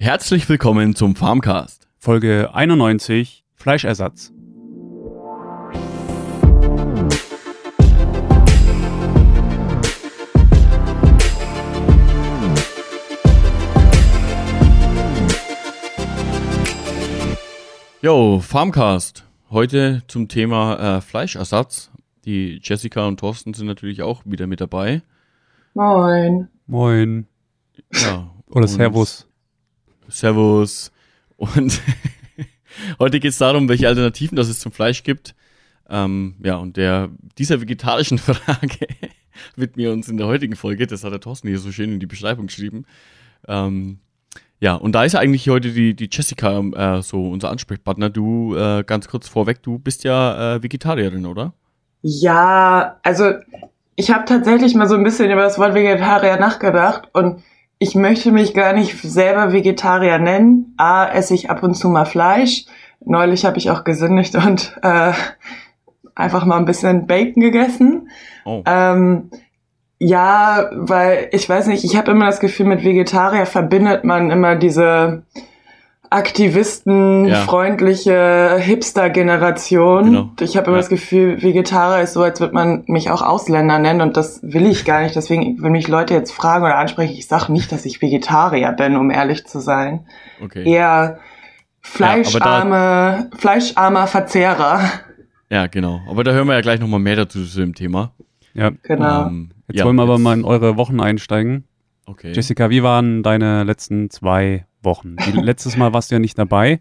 Herzlich willkommen zum Farmcast. Folge 91 Fleischersatz. Yo, Farmcast. Heute zum Thema äh, Fleischersatz. Die Jessica und Thorsten sind natürlich auch wieder mit dabei. Moin. Moin. Ja. Oder und Servus. Servus. Und heute geht es darum, welche Alternativen das es zum Fleisch gibt. Ähm, ja, und der dieser vegetarischen Frage widmen wir uns in der heutigen Folge. Das hat der Thorsten hier so schön in die Beschreibung geschrieben. Ähm, ja, und da ist ja eigentlich heute die, die Jessica äh, so unser Ansprechpartner. Du, äh, ganz kurz vorweg, du bist ja äh, Vegetarierin, oder? Ja, also ich habe tatsächlich mal so ein bisschen über das Wort Vegetarier nachgedacht und ich möchte mich gar nicht selber Vegetarier nennen. A, esse ich ab und zu mal Fleisch. Neulich habe ich auch gesündigt und äh, einfach mal ein bisschen Bacon gegessen. Oh. Ähm, ja, weil ich weiß nicht, ich habe immer das Gefühl, mit Vegetarier verbindet man immer diese Aktivisten, Ja. freundliche Hipster-Generation. Genau. Ich habe immer Ja. das Gefühl, Vegetarier ist so, als würde man mich auch Ausländer nennen und das will ich gar nicht. Deswegen, wenn mich Leute jetzt fragen oder ansprechen, ich sage nicht, dass ich Vegetarier bin, um ehrlich zu sein. Okay. Eher fleischarme, fleischarmer Verzehrer. Ja, genau. Aber da hören wir ja gleich nochmal mehr dazu zu dem Thema. Ja. Genau. Ähm, Jetzt ja, wollen wir aber jetzt- mal in eure Wochen einsteigen. Okay. Jessica, wie waren deine letzten zwei Wochen? Die, letztes Mal warst du ja nicht dabei.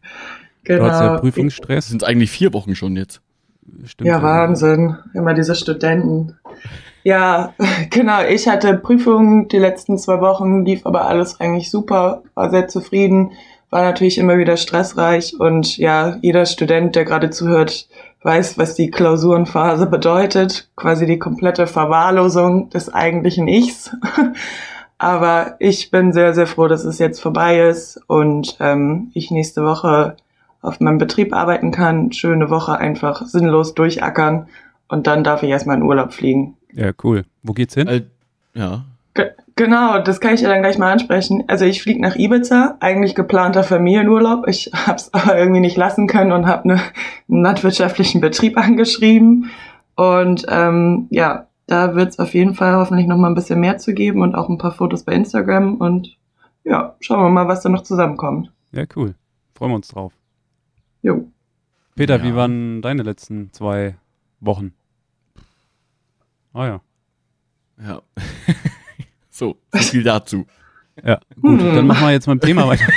genau. Du hattest ja Das Prüfungsstress. sind eigentlich vier Wochen schon jetzt. Stimmt. Ja, Wahnsinn. Immer diese Studenten. Ja, genau. Ich hatte Prüfungen die letzten zwei Wochen, lief aber alles eigentlich super, war sehr zufrieden, war natürlich immer wieder stressreich und ja, jeder Student, der gerade zuhört, weiß, was die Klausurenphase bedeutet. Quasi die komplette Verwahrlosung des eigentlichen Ichs. Aber ich bin sehr, sehr froh, dass es jetzt vorbei ist und ähm, ich nächste Woche auf meinem Betrieb arbeiten kann. Schöne Woche einfach sinnlos durchackern und dann darf ich erstmal in Urlaub fliegen. Ja, cool. Wo geht's hin? Äh, ja. Ge genau, das kann ich ja dann gleich mal ansprechen. Also ich fliege nach Ibiza, eigentlich geplanter Familienurlaub. Ich habe es aber irgendwie nicht lassen können und habe ne, einen landwirtschaftlichen Betrieb angeschrieben. Und ähm, ja, da wird es auf jeden Fall hoffentlich noch mal ein bisschen mehr zu geben und auch ein paar Fotos bei Instagram. Und ja, schauen wir mal, was da noch zusammenkommt. Ja, cool. Freuen wir uns drauf. Jo. Peter, Ja. wie waren deine letzten zwei Wochen? Ah ja. Ja. so, so viel dazu. Ja, gut. Hm. Dann machen wir jetzt mal im Thema weiter.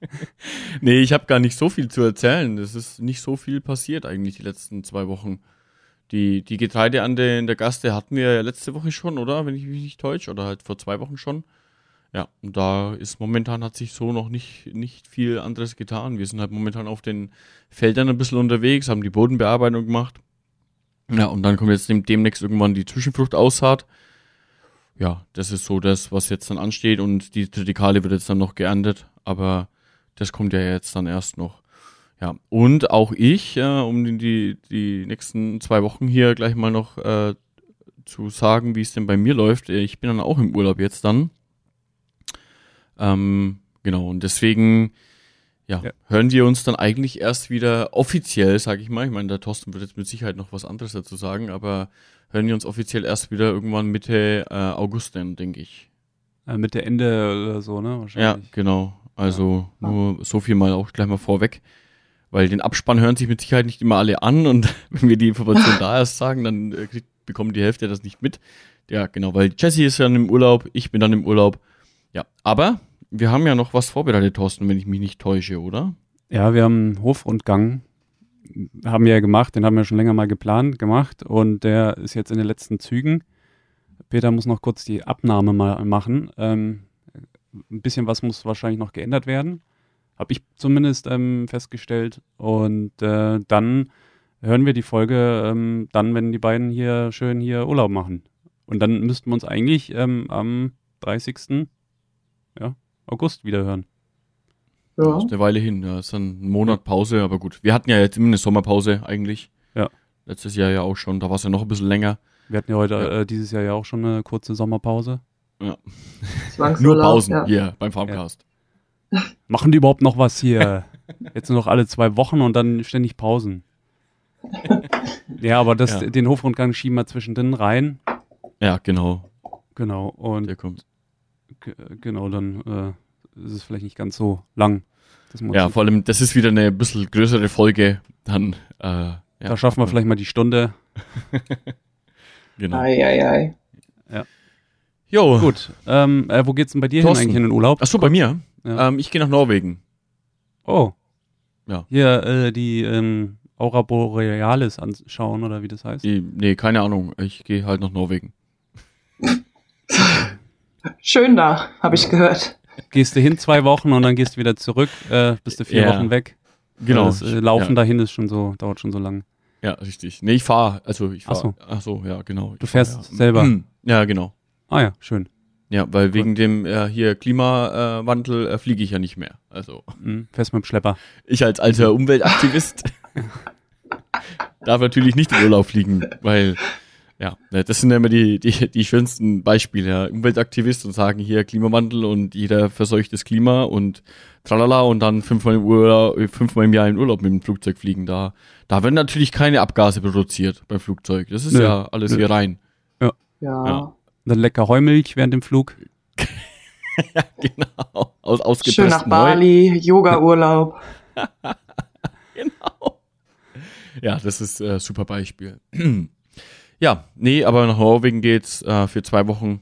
Nee, ich habe gar nicht so viel zu erzählen. Es ist nicht so viel passiert eigentlich die letzten zwei Wochen. Die, die Getreideernte in der Gaste hatten wir ja letzte Woche schon, oder? Wenn ich mich nicht täusche. Oder halt vor zwei Wochen schon. Ja, und da ist momentan hat sich so noch nicht, nicht viel anderes getan. Wir sind halt momentan auf den Feldern ein bisschen unterwegs, haben die Bodenbearbeitung gemacht. Ja, und dann kommt jetzt dem, demnächst irgendwann die Zwischenfruchtaussaat. Ja, das ist so das, was jetzt dann ansteht und die Tritikale wird jetzt dann noch geerntet, aber das kommt ja jetzt dann erst noch. Ja, und auch ich, äh, um die- die, nächsten zwei Wochen hier gleich mal noch äh, zu sagen, wie es denn bei mir läuft. äh, Ich bin dann auch im Urlaub jetzt dann. Ähm, genau, und deswegen ja, Ja. hören wir uns dann eigentlich erst wieder offiziell, sage ich mal. Ich meine, der Thorsten wird jetzt mit Sicherheit noch was anderes dazu sagen, aber hören wir uns offiziell erst wieder irgendwann Mitte äh, August dann, denke ich. Äh, Mitte Ende oder so, ne? Ja, Wahrscheinlich. genau. Also nur so viel mal auch gleich mal vorweg. Weil den Abspann hören sich mit Sicherheit nicht immer alle an und wenn wir die Information da erst sagen, dann äh, kriegt, bekommen die Hälfte das nicht mit. Ja, genau, weil Jesse ist dann im Urlaub, ich bin dann im Urlaub. Ja, aber wir haben ja noch was vorbereitet, Thorsten, wenn ich mich nicht täusche, oder? Ja, wir haben einen Hofrundgang, haben wir ja gemacht, den haben wir schon länger mal geplant, gemacht und der ist jetzt in den letzten Zügen. Peter muss noch kurz die Abnahme mal machen. Ähm, ein bisschen was muss wahrscheinlich noch geändert werden, habe ich zumindest ähm, festgestellt. Und äh, dann hören wir die Folge ähm, dann, wenn die beiden hier schön hier Urlaub machen. Und dann müssten wir uns eigentlich ähm, am 30. Ja, August wieder hören. Ja. Das ist eine Weile hin, ja. Ist dann ein Monat Pause, aber gut. Wir hatten ja jetzt immer eine Sommerpause eigentlich. Ja. Letztes Jahr ja auch schon, da war es ja noch ein bisschen länger. Wir hatten ja heute Ja. Äh, dieses Jahr ja auch schon eine kurze Sommerpause. Nur Zwangsurlaub, Pausen ja. hier beim Farmcast. Machen die überhaupt noch was hier? Jetzt nur noch alle zwei Wochen und dann ständig Pausen. ja, aber das, Ja. den Hofrundgang schieben wir zwischendrin rein. Ja, genau. Genau. Und Der kommt. genau, dann äh, ist es vielleicht nicht ganz so lang. Ja, vor allem, das ist wieder eine bisschen größere Folge. Dann, äh, ja. da schaffen wir vielleicht mal die Stunde. Genau. Ei, ei, ei. Jo. Gut. Ähm, äh, wo geht's denn bei dir Thorsten. hin eigentlich in den Urlaub? Achso, bei mir? Ja. Ähm, ich gehe nach Norwegen. Oh. Ja. Hier äh, die ähm, Aura Borealis anschauen oder wie das heißt. Die, nee, keine Ahnung. Ich gehe halt nach Norwegen. Schön da, habe ich gehört. Gehst du hin zwei Wochen und dann gehst du wieder zurück, äh, bist du vier Ja. Wochen weg. Genau. Das äh, Laufen ja. dahin ist schon so, dauert schon so lang. Ja, richtig. Nee, ich fahre. Also ich Ach so. fahre. Ach so, ja, genau. Ich Du fahr, fährst ja. selber. Hm. Ja, genau. Ah ja, schön. Ja, weil wegen dem äh, hier Klimawandel äh, fliege ich ja nicht mehr. Also Mhm. Fährst mit dem Schlepper. ich als alter Umweltaktivist darf natürlich nicht in Urlaub fliegen, weil ja, das sind ja immer die, die, die schönsten Beispiele. Ja. Umweltaktivist und sagen hier Klimawandel und jeder verseucht das Klima und tralala und dann fünfmal im, Urlaub, fünfmal im Jahr in Urlaub mit dem Flugzeug fliegen. Da, da werden natürlich keine Abgase produziert beim Flugzeug. Das ist Nö, ja alles nö. hier rein. Ja. Ja. Dann lecker Heumilch während dem Flug. Genau. Aus, Schön nach. Bali, Yoga-Urlaub. Genau. Ja, das ist äh, super Beispiel. ja, nee, aber nach Norwegen geht's äh, für zwei Wochen.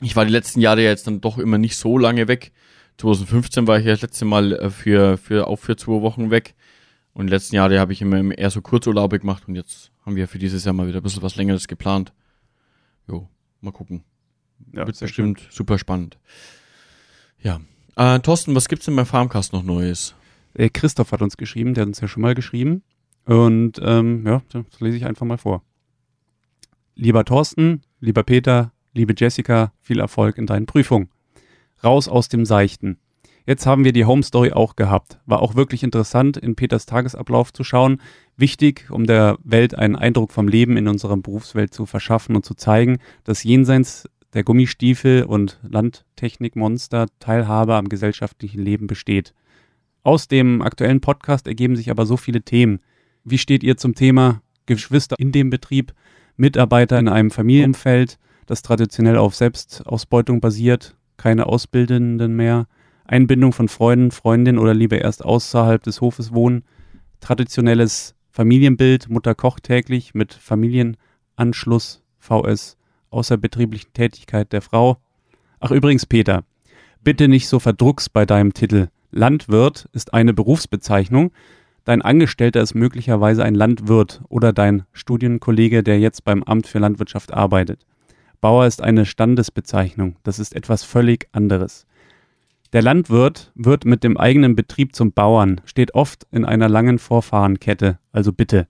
Ich war die letzten Jahre ja jetzt dann doch immer nicht so lange weg. 2015 war ich ja das letzte Mal äh, für, für, auch für zwei Wochen weg. Und die letzten Jahre habe ich immer eher so Kurzurlaube gemacht und jetzt haben wir für dieses Jahr mal wieder ein bisschen was längeres geplant. Jo, mal gucken. Ja, Wird bestimmt super spannend. Ja. Äh, Thorsten, was gibt's denn beim Farmcast noch Neues? Äh, Christoph hat uns geschrieben, der hat uns ja schon mal geschrieben. Und ähm, ja, das lese ich einfach mal vor. Lieber Thorsten, lieber Peter, liebe Jessica, viel Erfolg in deinen Prüfungen. Raus aus dem Seichten. Jetzt haben wir die Home Story auch gehabt. War auch wirklich interessant, in Peters Tagesablauf zu schauen. Wichtig, um der Welt einen Eindruck vom Leben in unserer Berufswelt zu verschaffen und zu zeigen, dass jenseits der Gummistiefel und Landtechnikmonster Teilhabe am gesellschaftlichen Leben besteht. Aus dem aktuellen Podcast ergeben sich aber so viele Themen. Wie steht ihr zum Thema Geschwister in dem Betrieb, Mitarbeiter in einem Familienumfeld, das traditionell auf Selbstausbeutung basiert, keine Ausbildenden mehr, Einbindung von Freunden, Freundinnen oder lieber erst außerhalb des Hofes wohnen, traditionelles Familienbild, Mutter kocht täglich mit Familienanschluss, VS, außerbetrieblichen Tätigkeit der Frau. Ach übrigens, Peter, bitte nicht so verdrucks bei deinem Titel. Landwirt ist eine Berufsbezeichnung. Dein Angestellter ist möglicherweise ein Landwirt oder dein Studienkollege, der jetzt beim Amt für Landwirtschaft arbeitet. Bauer ist eine Standesbezeichnung. Das ist etwas völlig anderes. Der Landwirt wird mit dem eigenen Betrieb zum Bauern, steht oft in einer langen Vorfahrenkette, also bitte.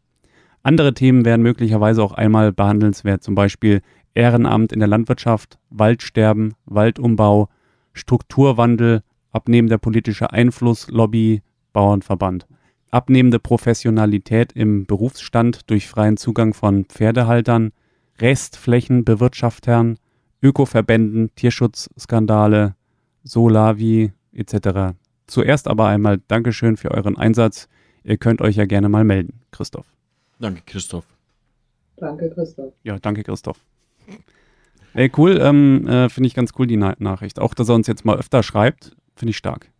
Andere Themen wären möglicherweise auch einmal behandelnswert, zum Beispiel Ehrenamt in der Landwirtschaft, Waldsterben, Waldumbau, Strukturwandel, abnehmender politischer Einfluss, Lobby, Bauernverband. Abnehmende Professionalität im Berufsstand durch freien Zugang von Pferdehaltern, Restflächenbewirtschaftern, Ökoverbänden, Tierschutzskandale, Solavi etc. Zuerst aber einmal Dankeschön für euren Einsatz. Ihr könnt euch ja gerne mal melden, Christoph. Danke, Christoph. Danke, Christoph. Ja, danke, Christoph. Ey, cool, ähm, äh, finde ich ganz cool, die Na Nachricht. Auch, dass er uns jetzt mal öfter schreibt, finde ich stark.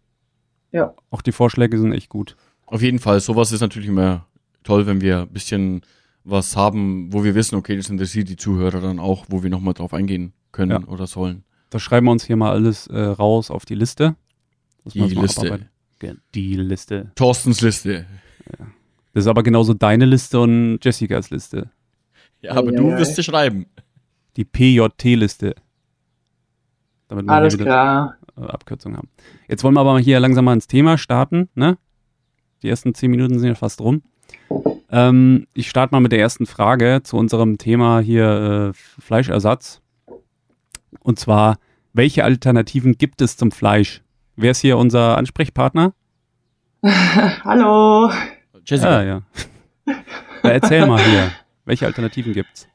Ja. Auch die Vorschläge sind echt gut. Auf jeden Fall, sowas ist natürlich immer toll, wenn wir ein bisschen was haben, wo wir wissen, okay, das interessiert die Zuhörer dann auch, wo wir nochmal drauf eingehen können Ja. oder sollen. Da schreiben wir uns hier mal alles äh, raus auf die Liste. Die das mal Liste. Die Liste. Thorstens Liste. Das ist aber genauso deine Liste und Jessicas Liste. Ja, aber Ei, du ei, wirst sie schreiben. Die PJT-Liste. Damit wir Alles klar. äh, Abkürzung haben. Jetzt wollen wir aber hier langsam mal ins Thema starten. Ne? Die ersten zehn Minuten sind ja fast rum. Ähm, ich starte mal mit der ersten Frage zu unserem Thema hier äh, Fleischersatz. Und zwar, welche Alternativen gibt es zum Fleisch? Wer ist hier unser Ansprechpartner? Hallo. Jessica. Ah, ja. ja. Erzähl mal hier, welche Alternativen gibt's?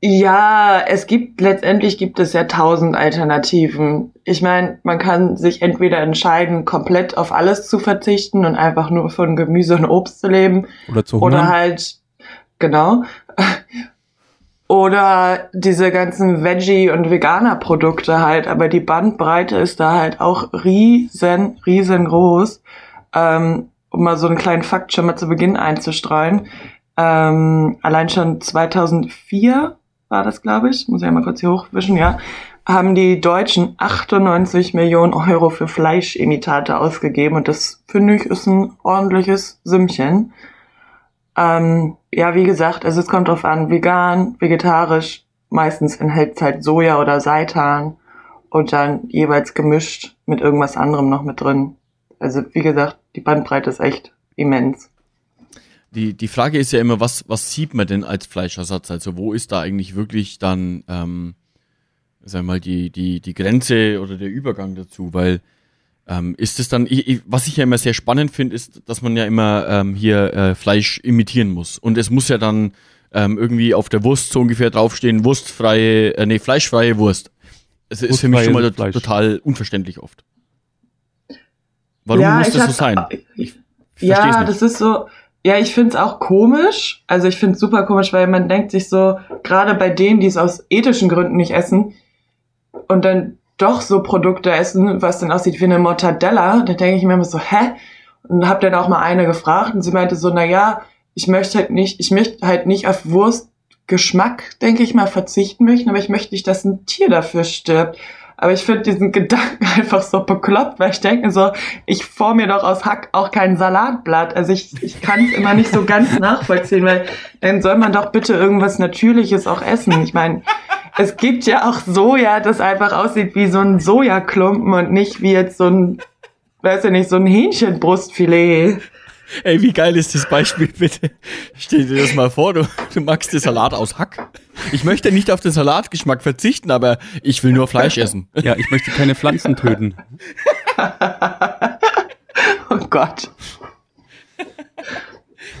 Ja, es gibt letztendlich gibt es ja tausend Alternativen. Ich meine, man kann sich entweder entscheiden, komplett auf alles zu verzichten und einfach nur von Gemüse und Obst zu leben. Oder zu Oder hungern. halt, genau. Oder diese ganzen Veggie- und Veganer-Produkte halt. Aber die Bandbreite ist da halt auch riesen, riesengroß. Ähm, um mal so einen kleinen Fakt schon mal zu Beginn einzustreuen. Ähm, allein schon 2004 war das, glaube ich, muss ich ja mal kurz hier hochwischen, ja, haben die Deutschen 98 Millionen Euro für Fleischimitate ausgegeben und das finde ich ist ein ordentliches Sümmchen. Ähm, ja, wie gesagt, also es kommt drauf an, vegan, vegetarisch, meistens enthält es halt Soja oder Seitan und dann jeweils gemischt mit irgendwas anderem noch mit drin. Also wie gesagt, die Bandbreite ist echt immens. Die, die Frage ist ja immer, was, was sieht man denn als Fleischersatz? Also wo ist da eigentlich wirklich dann, ähm, sagen wir mal, die, die, die Grenze oder der Übergang dazu? Weil ähm, ist es dann, ich, ich, was ich ja immer sehr spannend finde, ist, dass man ja immer ähm, hier äh, Fleisch imitieren muss. Und es muss ja dann ähm, irgendwie auf der Wurst so ungefähr draufstehen, wurstfreie, äh, nee, fleischfreie Wurst. Es ist für mich schon mal Fleisch. total unverständlich oft. Warum Ja, muss das so sein? Ich Ja, nicht. das ist so. Ja, ich find's auch komisch. Also ich find's super komisch, weil man denkt sich so, gerade bei denen, die es aus ethischen Gründen nicht essen und dann doch so Produkte essen, was dann aussieht wie eine Mortadella, da denke ich mir immer so, hä? Und hab dann auch mal eine gefragt und sie meinte so, na ja, ich möchte halt nicht, ich möchte halt nicht auf Wurstgeschmack, denke ich mal, verzichten möchten, aber ich möchte nicht, dass ein Tier dafür stirbt. Aber ich finde diesen Gedanken einfach so bekloppt, weil ich denke so, ich form mir doch aus Hack auch kein Salatblatt. Also ich, ich kann es immer nicht so ganz nachvollziehen, weil dann soll man doch bitte irgendwas Natürliches auch essen. Ich meine, es gibt ja auch Soja, das einfach aussieht wie so ein Sojaklumpen und nicht wie jetzt so ein, weiß ich nicht, so ein Hähnchenbrustfilet. Ey, wie geil ist das Beispiel, bitte? Stell dir das mal vor, du, du magst den Salat aus Hack. Ich möchte nicht auf den Salatgeschmack verzichten, aber ich will nur Fleisch essen. Ja, ich möchte keine Pflanzen töten. Oh Gott.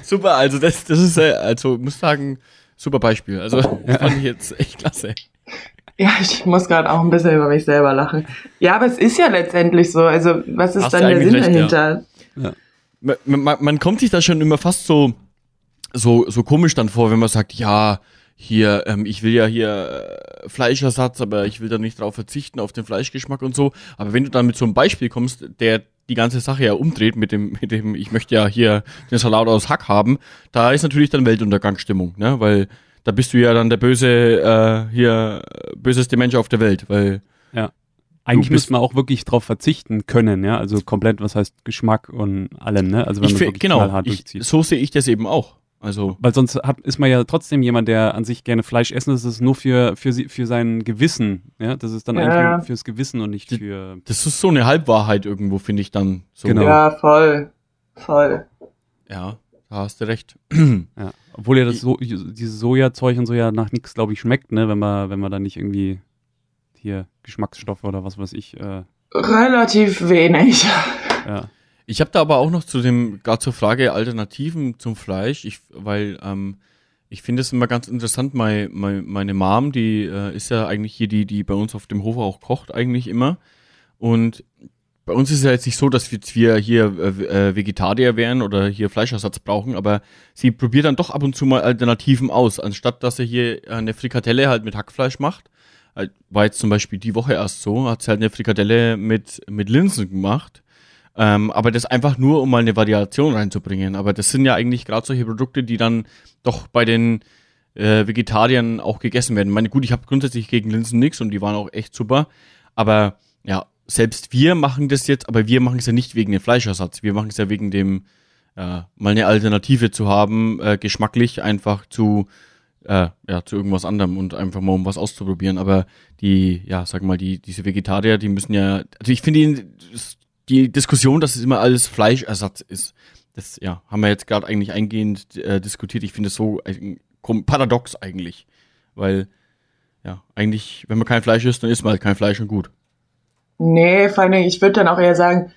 Super, also das, das ist, äh, also muss sagen, super Beispiel. Also das fand ich jetzt echt klasse. Ja, ich muss gerade auch ein bisschen über mich selber lachen. Ja, aber es ist ja letztendlich so. Also, was ist Hast dann der Sinn recht, dahinter? Man, man, man kommt sich da schon immer fast so, so, so komisch dann vor, wenn man sagt, ja, hier, ähm, ich will ja hier äh, Fleischersatz, aber ich will da nicht drauf verzichten, auf den Fleischgeschmack und so. Aber wenn du dann mit so einem Beispiel kommst, der die ganze Sache ja umdreht mit dem, mit dem, ich möchte ja hier den Salat aus Hack haben, da ist natürlich dann Weltuntergangsstimmung, ne? Weil da bist du ja dann der böse, äh, hier, böseste Mensch auf der Welt, weil Eigentlich Du bist- müsste man auch wirklich drauf verzichten können, ja. Also komplett, was heißt Geschmack und allem, ne? Also wenn man wirklich genau, knallhart ich, durchzieht. so sehe ich das eben auch. Also, Weil sonst hat, ist man ja trotzdem jemand, der an sich gerne Fleisch essen. Das ist nur für, für, für sein Gewissen. Ja, das ist dann Ja. eigentlich nur fürs Gewissen und nicht für. das ist so eine Halbwahrheit irgendwo, finde ich dann. So. Genau. Ja, voll. Voll. Ja, da hast du recht. Ja. Obwohl ja das so, dieses Sojazeug und so ja nach nichts, glaube ich, schmeckt, ne? Wenn man, wenn man da nicht irgendwie hier Geschmacksstoffe oder was weiß ich, äh, Relativ wenig. ja. Ich habe da aber auch noch zu dem, gerade zur Frage Alternativen zum Fleisch, ich, weil ähm, ich finde es immer ganz interessant, mein, mein, meine Mom, die äh, ist ja eigentlich hier die, die bei uns auf dem Hof auch kocht, eigentlich immer. Und bei uns ist es ja jetzt nicht so, dass wir, hier äh, äh, Vegetarier wären oder hier Fleischersatz brauchen, aber sie probiert dann doch ab und zu mal Alternativen aus, anstatt dass sie hier eine Frikadelle halt mit Hackfleisch macht. Halt, War jetzt zum Beispiel die Woche erst so, hat sie halt eine Frikadelle mit, mit Linsen gemacht. Ähm, aber das einfach nur, um mal eine Variation reinzubringen. Aber das sind ja eigentlich gerade solche Produkte, die dann doch bei den äh, Vegetariern auch gegessen werden. Ich meine, gut, ich habe grundsätzlich gegen Linsen nichts und die waren auch echt super. Aber ja, selbst wir machen das jetzt, aber wir machen es ja nicht wegen dem Fleischersatz. Wir machen es ja wegen dem, äh, mal eine Alternative zu haben, äh, geschmacklich einfach zu, äh, ja, zu irgendwas anderem und einfach mal um was auszuprobieren. Aber die, ja, sag mal, die, diese Vegetarier, die müssen ja, also ich finde die, die Diskussion, dass es immer alles Fleischersatz ist, das, ja, haben wir jetzt gerade eigentlich eingehend äh, diskutiert. Ich finde es so äh, paradox eigentlich. Weil, ja, eigentlich, wenn man kein Fleisch isst, dann isst man halt kein Fleisch und gut. Nee, vor Dingen, ich würde dann auch eher sagen,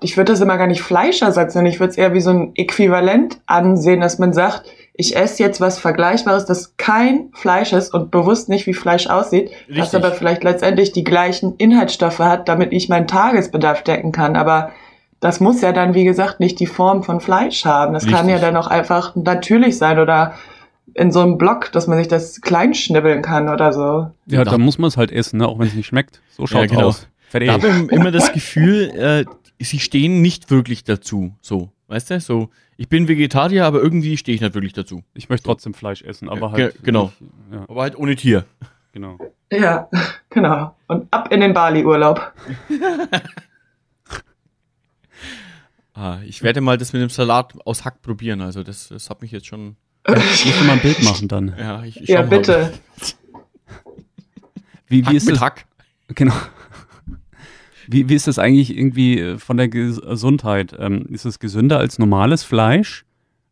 ich würde das immer gar nicht Fleischersatz nennen, ich würde es eher wie so ein Äquivalent ansehen, dass man sagt, ich esse jetzt was Vergleichbares, das kein Fleisch ist und bewusst nicht wie Fleisch aussieht, Richtig. was aber vielleicht letztendlich die gleichen Inhaltsstoffe hat, damit ich meinen Tagesbedarf decken kann. Aber das muss ja dann, wie gesagt, nicht die Form von Fleisch haben. Das kann ja Richtig. dann auch einfach natürlich sein oder in so einem Block, dass man sich das klein schnibbeln kann oder so. Ja, Da- muss man es halt essen, ne? auch wenn es nicht schmeckt. So schaut's genau. aus. Fertig. Da habe ich immer das Gefühl, äh, sie stehen nicht wirklich dazu. So, weißt du? So, ich bin Vegetarier, aber irgendwie stehe ich nicht wirklich dazu. Ich möchte trotzdem Fleisch essen, aber Ja, halt. ge- genau. Nicht, ja, Aber halt ohne Tier. genau. Ja, genau. Und ab in den Bali-Urlaub. Ah, ich werde mal das mit dem Salat aus Hack probieren. Also das, das hat mich jetzt schon. Ich muss mal ein Bild machen dann. Ja, ich, ich Ja, bitte. Wie, Hack wie ist mit das? Hack. Genau. Wie, wie ist das eigentlich irgendwie äh, von der Ges- Gesundheit? Ähm, ist es gesünder als normales Fleisch?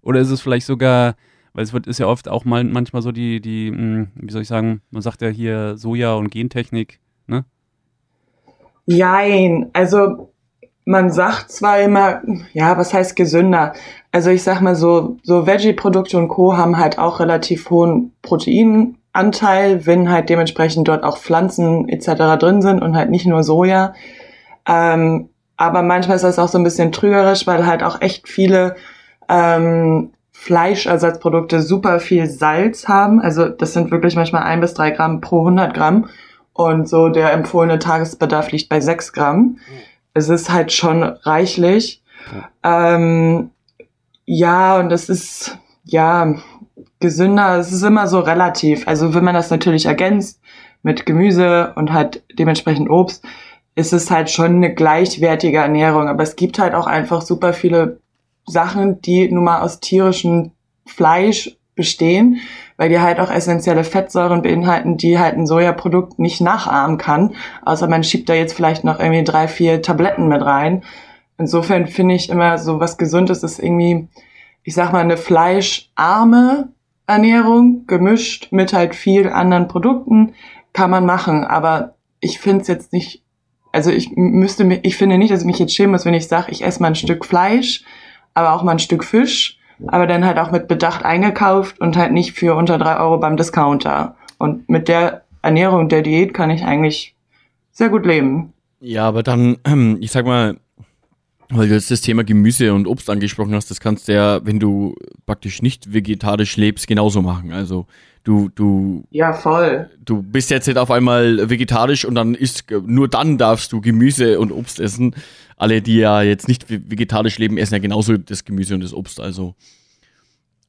Oder ist es vielleicht sogar, weil es wird, ist ja oft auch mal manchmal so die, die, mh, wie soll ich sagen, man sagt ja hier Soja und Gentechnik, ne? Jein, also man sagt zwar immer, ja, was heißt gesünder? Also ich sag mal so, so Veggie-Produkte und Co. haben halt auch relativ hohen Proteinanteil, wenn halt dementsprechend dort auch Pflanzen etc. drin sind und halt nicht nur Soja. Ähm, aber manchmal ist das auch so ein bisschen trügerisch, weil halt auch echt viele ähm, Fleischersatzprodukte super viel Salz haben. Also das sind wirklich manchmal ein bis drei Gramm pro 100 Gramm. Und so der empfohlene Tagesbedarf liegt bei sechs Gramm. Es ist halt schon reichlich. Ähm, ja, und es ist, ja, gesünder. Es ist immer so relativ. Also wenn man das natürlich ergänzt mit Gemüse und halt dementsprechend Obst, ist es halt schon eine gleichwertige Ernährung. Aber es gibt halt auch einfach super viele Sachen, die nun mal aus tierischem Fleisch bestehen, weil die halt auch essentielle Fettsäuren beinhalten, die halt ein Sojaprodukt nicht nachahmen kann. Außer man schiebt da jetzt vielleicht noch irgendwie drei, vier Tabletten mit rein. Insofern finde ich immer so was Gesundes ist irgendwie, ich sag mal, eine fleischarme Ernährung, gemischt mit halt viel anderen Produkten, kann man machen. Aber ich finde es jetzt nicht, also ich müsste mir, ich finde nicht, dass ich mich jetzt schämen muss, wenn ich sage, ich esse mal ein Stück Fleisch, aber auch mal ein Stück Fisch, aber dann halt auch mit Bedacht eingekauft und halt nicht für unter drei Euro beim Discounter. Und mit der Ernährung der Diät kann ich eigentlich sehr gut leben. Ja, aber dann, ähm, ich sag mal, weil du jetzt das Thema Gemüse und Obst angesprochen hast, das kannst du ja, wenn du praktisch nicht vegetarisch lebst, genauso machen. Also du, du, Ja, voll. du bist jetzt nicht auf einmal vegetarisch und dann isst, nur dann darfst du Gemüse und Obst essen. Alle, die ja jetzt nicht ve- vegetarisch leben, essen ja genauso das Gemüse und das Obst. Also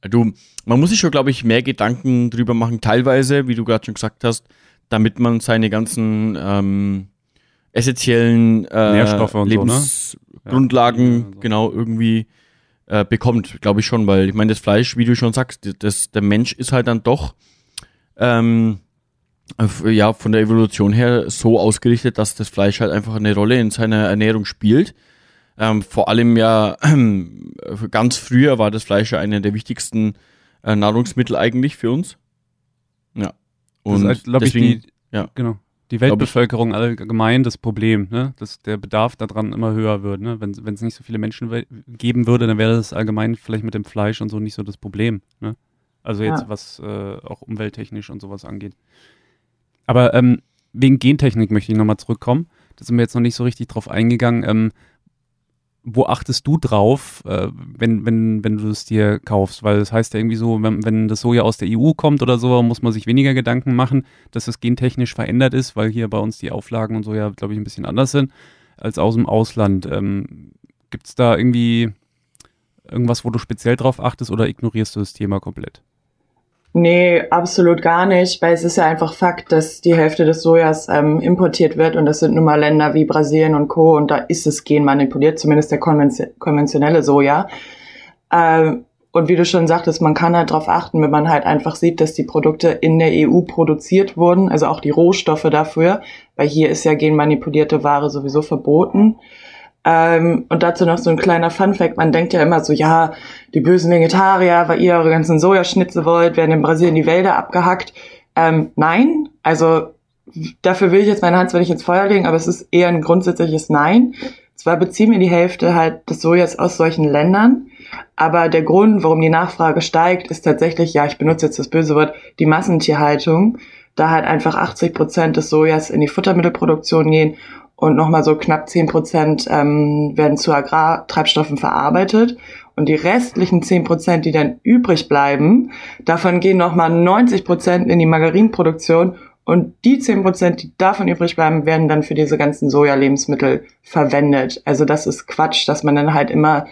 du, man muss sich schon, glaube ich, mehr Gedanken drüber machen, teilweise, wie du gerade schon gesagt hast, damit man seine ganzen ähm, essentiellen äh, Nährstoffe und so, ne? Ja, also. genau irgendwie äh, bekommt, glaube ich schon, weil ich meine, das Fleisch, wie du schon sagst, das, der Mensch ist halt dann doch ähm, ja, von der Evolution her so ausgerichtet, dass das Fleisch halt einfach eine Rolle in seiner Ernährung spielt. Ähm, vor allem ja, ganz früher war das Fleisch ja eine der wichtigsten äh, Nahrungsmittel eigentlich für uns. Ja. Das Und ist halt, glaube ich, deswegen, die, ja. genau, die Weltbevölkerung allgemein das Problem, ne? dass der Bedarf daran immer höher wird. Ne? Wenn es nicht so viele Menschen geben würde, dann wäre das allgemein vielleicht mit dem Fleisch und so nicht so das Problem. Ne? Also jetzt, Ja. was äh, auch umwelttechnisch und sowas angeht. Aber ähm, wegen Gentechnik möchte ich nochmal zurückkommen. Da sind wir jetzt noch nicht so richtig drauf eingegangen. Ähm, wo achtest du drauf, äh, wenn, wenn, wenn du es dir kaufst? Weil das heißt ja irgendwie so, wenn, wenn das Soja aus der EU kommt oder so, muss man sich weniger Gedanken machen, dass es gentechnisch verändert ist, weil hier bei uns die Auflagen und so ja, glaube ich, ein bisschen anders sind als aus dem Ausland. Ähm, Gibt es da irgendwie irgendwas, wo du speziell drauf achtest oder ignorierst du das Thema komplett? Nee, absolut gar nicht, weil es ist ja einfach Fakt, dass die Hälfte des Sojas ähm, importiert wird und das sind nun mal Länder wie Brasilien und Co. und da ist es genmanipuliert, zumindest der konvention konventionelle Soja. Ähm, und wie du schon sagtest, man kann halt darauf achten, wenn man halt einfach sieht, dass die Produkte in der EU produziert wurden, also auch die Rohstoffe dafür, weil hier ist ja genmanipulierte Ware sowieso verboten. Ähm, und dazu noch so ein kleiner Funfact. Man denkt ja immer so, ja, die bösen Vegetarier, weil ihr eure ganzen Sojaschnitze wollt, werden in Brasilien die Wälder abgehackt. Ähm, nein, also dafür will ich jetzt meine Hand zwar nicht ins Feuer legen, aber es ist eher ein grundsätzliches Nein. zwar beziehen wir die Hälfte halt des Sojas aus solchen Ländern, aber der Grund, warum die Nachfrage steigt, ist tatsächlich, ja, ich benutze jetzt das böse Wort, die Massentierhaltung, da halt einfach 80 Prozent des Sojas in die Futtermittelproduktion gehen und nochmal so knapp 10 Prozent ähm, werden zu Agrartreibstoffen verarbeitet. Und die restlichen 10 Prozent, die dann übrig bleiben, davon gehen nochmal 90 Prozent in die Margarinproduktion und die 10 Prozent, die davon übrig bleiben, werden dann für diese ganzen Soja-Lebensmittel verwendet. Also das ist Quatsch, dass man dann halt immer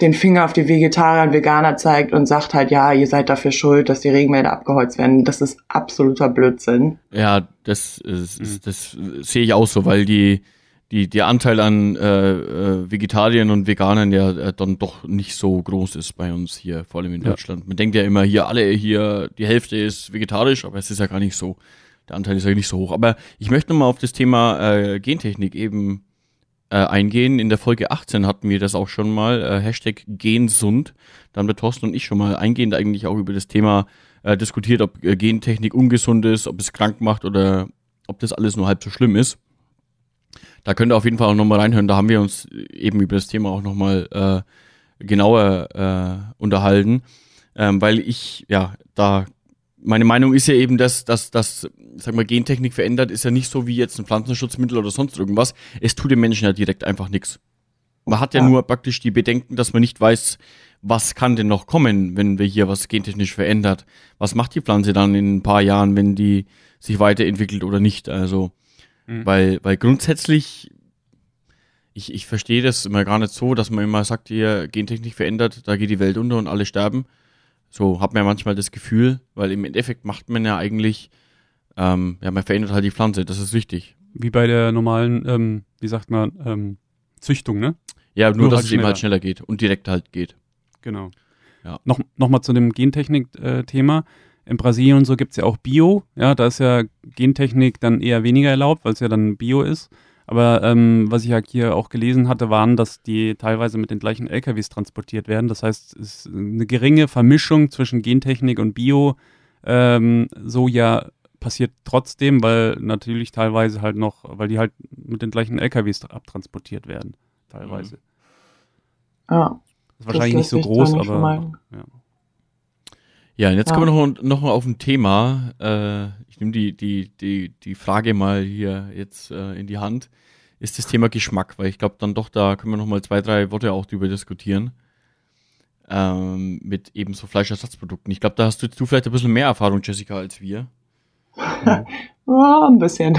den Finger auf die Vegetarier und Veganer zeigt und sagt halt, ja, ihr seid dafür schuld, dass die Regenwälder abgeholzt werden. Das ist absoluter Blödsinn. Ja, das, ist, mhm. das sehe ich auch so, weil die, die, der Anteil an äh, äh, Vegetariern und Veganern ja äh, dann doch nicht so groß ist bei uns hier, vor allem in ja. Deutschland. Man denkt ja immer, hier alle hier, die Hälfte ist vegetarisch, aber es ist ja gar nicht so. Der Anteil ist ja nicht so hoch. Aber ich möchte nochmal auf das Thema äh, Gentechnik eben äh, eingehen. In der Folge 18 hatten wir das auch schon mal, äh, Hashtag Gensund. Da haben der Thorsten und ich schon mal eingehend eigentlich auch über das Thema äh, diskutiert, ob äh, Gentechnik ungesund ist, ob es krank macht oder ob das alles nur halb so schlimm ist. Da könnt ihr auf jeden Fall auch nochmal reinhören. Da haben wir uns eben über das Thema auch nochmal äh, genauer äh, unterhalten, ähm, weil ich ja da meine Meinung ist ja eben, dass, dass, dass sag mal, Gentechnik verändert, ist ja nicht so wie jetzt ein Pflanzenschutzmittel oder sonst irgendwas. Es tut dem Menschen ja direkt einfach nichts. Man hat ja, ja, nur praktisch die Bedenken, dass man nicht weiß, was kann denn noch kommen, wenn wir hier was gentechnisch verändert. Was macht die Pflanze dann in ein paar Jahren, wenn die sich weiterentwickelt oder nicht? Also, mhm. weil, weil grundsätzlich, ich, ich verstehe das immer gar nicht so, dass man immer sagt, hier Gentechnik verändert, da geht die Welt unter und alle sterben. So hat man ja manchmal das Gefühl, weil im Endeffekt macht man ja eigentlich, ähm, ja, man verändert halt die Pflanze, das ist wichtig. Wie bei der normalen, ähm, wie sagt man, ähm, Züchtung, ne? Ja, nur, nur dass halt es schneller. eben halt schneller geht und direkt halt geht. Genau. Ja. Noch, noch mal zu dem Gentechnik-Thema. Äh, in Brasilien und so gibt es ja auch Bio. Ja, da ist ja Gentechnik dann eher weniger erlaubt, weil es ja dann Bio ist. Aber ähm, was ich ja hier auch gelesen hatte, waren, dass die teilweise mit den gleichen LKWs transportiert werden. Das heißt, es ist eine geringe Vermischung zwischen Gentechnik und Bio. Ähm, Soja passiert trotzdem, weil natürlich teilweise halt noch, weil die halt mit den gleichen LKWs abtransportiert werden, teilweise. Ja. Das ist wahrscheinlich nicht so groß, aber ja. Ja, und jetzt ja. kommen wir noch, noch mal auf ein Thema. Äh, ich nehme die, die, die, die Frage mal hier jetzt äh, in die Hand. Ist das Thema Geschmack, weil ich glaube dann doch, da können wir noch mal zwei, drei Worte auch drüber diskutieren. Ähm, mit eben so Fleischersatzprodukten. Ich glaube, da hast du, du vielleicht ein bisschen mehr Erfahrung, Jessica, als wir. oh, ein bisschen.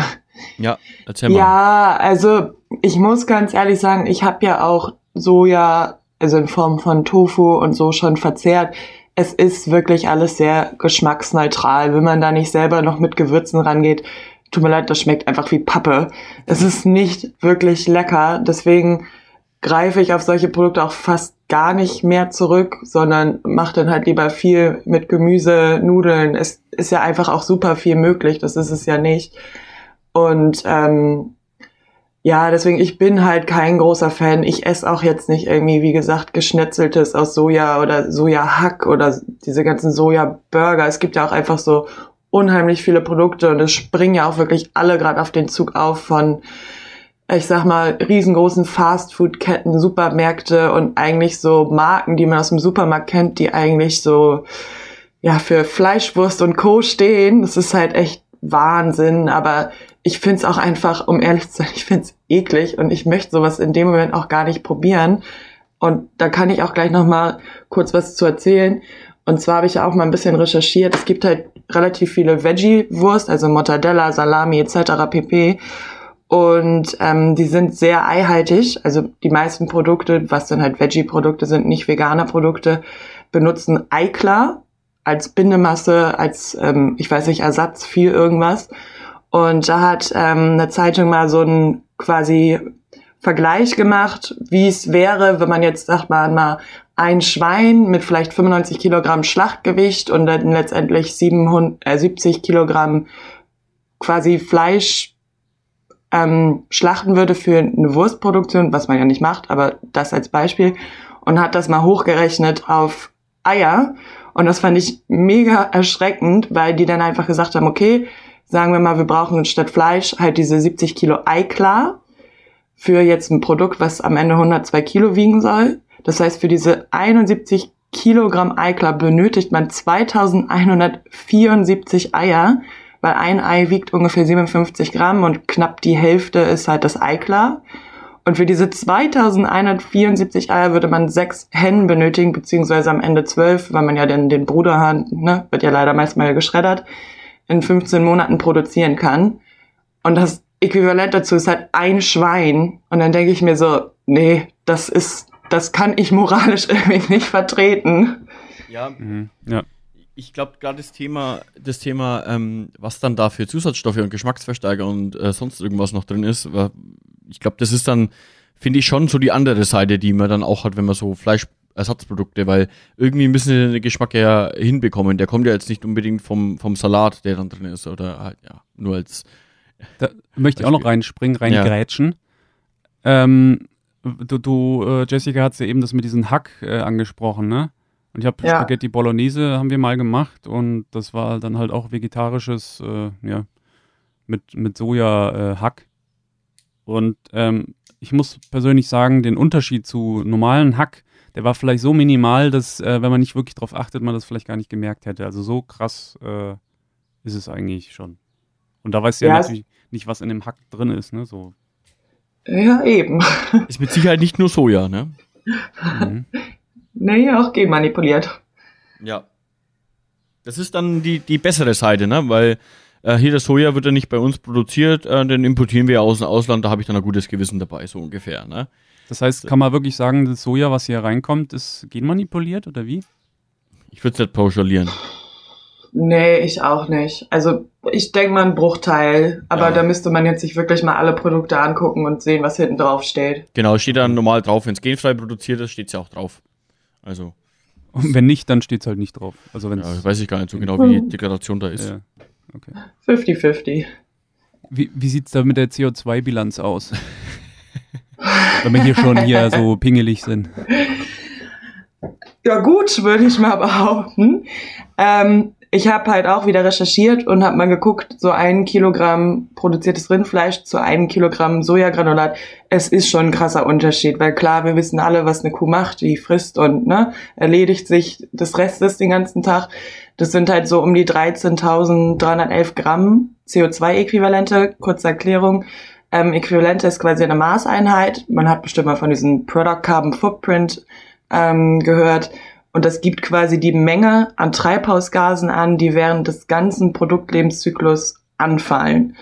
Ja, erzähl mal. Ja, also ich muss ganz ehrlich sagen, ich habe ja auch Soja, also in Form von Tofu und so schon verzehrt es ist wirklich alles sehr geschmacksneutral. Wenn man da nicht selber noch mit Gewürzen rangeht, tut mir leid, das schmeckt einfach wie Pappe. Es ist nicht wirklich lecker. Deswegen greife ich auf solche Produkte auch fast gar nicht mehr zurück, sondern mache dann halt lieber viel mit Gemüse, Nudeln. Es ist ja einfach auch super viel möglich. Das ist es ja nicht. Und ähm, ja, deswegen, ich bin halt kein großer Fan. Ich esse auch jetzt nicht irgendwie, wie gesagt, geschnetzeltes aus Soja oder Sojahack oder diese ganzen Soja-Burger. Es gibt ja auch einfach so unheimlich viele Produkte und es springen ja auch wirklich alle gerade auf den Zug auf von, ich sag mal, riesengroßen Fastfood-Ketten, Supermärkte und eigentlich so Marken, die man aus dem Supermarkt kennt, die eigentlich so, ja, für Fleischwurst und Co. stehen. Das ist halt echt Wahnsinn, aber ich finde es auch einfach, um ehrlich zu sein, ich finde es eklig und ich möchte sowas in dem Moment auch gar nicht probieren. Und da kann ich auch gleich noch mal kurz was zu erzählen. Und zwar habe ich auch mal ein bisschen recherchiert. Es gibt halt relativ viele Veggie-Wurst, also Mortadella, Salami etc. pp. Und ähm, die sind sehr eihaltig. Also die meisten Produkte, was dann halt Veggie-Produkte sind, nicht vegane Produkte, benutzen Eiklar als Bindemasse, als, ähm, ich weiß nicht, Ersatz, viel irgendwas. Und da hat ähm, eine Zeitung mal so einen quasi Vergleich gemacht, wie es wäre, wenn man jetzt, sagt man mal, ein Schwein mit vielleicht 95 Kilogramm Schlachtgewicht und dann letztendlich 700, äh, 70 Kilogramm quasi Fleisch ähm, schlachten würde für eine Wurstproduktion, was man ja nicht macht, aber das als Beispiel, und hat das mal hochgerechnet auf Eier und das fand ich mega erschreckend, weil die dann einfach gesagt haben, okay, sagen wir mal, wir brauchen statt Fleisch halt diese 70 Kilo Eiklar. für jetzt ein Produkt, was am Ende 102 Kilo wiegen soll. Das heißt, für diese 71 Kilogramm Eiklar benötigt man 2174 Eier, weil ein Ei wiegt ungefähr 57 Gramm und knapp die Hälfte ist halt das Eiklar. Und für diese 2174 Eier würde man sechs Hennen benötigen, beziehungsweise am Ende zwölf, weil man ja den, den Bruderhahn, ne, wird ja leider meistens geschreddert, in 15 Monaten produzieren kann. Und das Äquivalent dazu ist halt ein Schwein. Und dann denke ich mir so, nee, das ist, das kann ich moralisch irgendwie nicht vertreten. Ja, mhm. ja. Ich glaube, gerade das Thema, das Thema, ähm, was dann da für Zusatzstoffe und Geschmacksversteiger und äh, sonst irgendwas noch drin ist, ich glaube, das ist dann, finde ich, schon so die andere Seite, die man dann auch hat, wenn man so Fleischersatzprodukte, weil irgendwie müssen sie den Geschmack ja hinbekommen. Der kommt ja jetzt nicht unbedingt vom, vom Salat, der dann drin ist, oder halt, ja, nur als. Da möchte ich auch noch reinspringen, reingrätschen. Ja. Ähm, du, du äh, Jessica hat ja eben das mit diesem Hack äh, angesprochen, ne? Und ich habe ja. Spaghetti Bolognese haben wir mal gemacht und das war dann halt auch vegetarisches, äh, ja, mit, mit Soja-Hack. Äh, und ähm, ich muss persönlich sagen, den Unterschied zu normalen Hack, der war vielleicht so minimal, dass, äh, wenn man nicht wirklich darauf achtet, man das vielleicht gar nicht gemerkt hätte. Also so krass äh, ist es eigentlich schon. Und da weißt du ja, ja natürlich nicht, was in dem Hack drin ist, ne? So. Ja, eben. Ist mit Sicherheit nicht nur Soja, ne? Mhm. Nee, auch genmanipuliert. Ja. Das ist dann die, die bessere Seite, ne? Weil äh, hier das Soja wird ja nicht bei uns produziert, äh, den importieren wir aus dem Ausland, da habe ich dann ein gutes Gewissen dabei, so ungefähr. Ne? Das heißt, kann man wirklich sagen, das Soja, was hier reinkommt, ist genmanipuliert oder wie? Ich würde es nicht pauschalieren. Nee, ich auch nicht. Also ich denke mal ein Bruchteil, aber ja. da müsste man jetzt sich wirklich mal alle Produkte angucken und sehen, was hinten drauf steht. Genau, steht dann normal drauf. Wenn es genfrei produziert ist, steht es ja auch drauf. Also. Und wenn nicht, dann steht es halt nicht drauf. Also wenn's ja, weiß ich gar nicht so genau, wie die Deklaration da ist. Ja. Okay. 50-50. Wie, wie sieht es da mit der CO2-Bilanz aus? Wenn wir hier schon hier so pingelig sind. Ja gut, würde ich mal behaupten. Ähm, ich habe halt auch wieder recherchiert und habe mal geguckt, so ein Kilogramm produziertes Rindfleisch zu einem Kilogramm Sojagranulat. Es ist schon ein krasser Unterschied, weil klar, wir wissen alle, was eine Kuh macht, die frisst und ne, erledigt sich des Restes den ganzen Tag. Das sind halt so um die 13.311 Gramm CO2-Äquivalente. Kurze Erklärung. Ähm, Äquivalente ist quasi eine Maßeinheit. Man hat bestimmt mal von diesem Product Carbon Footprint ähm, gehört. Und das gibt quasi die Menge an Treibhausgasen an, die während des ganzen Produktlebenszyklus anfallen.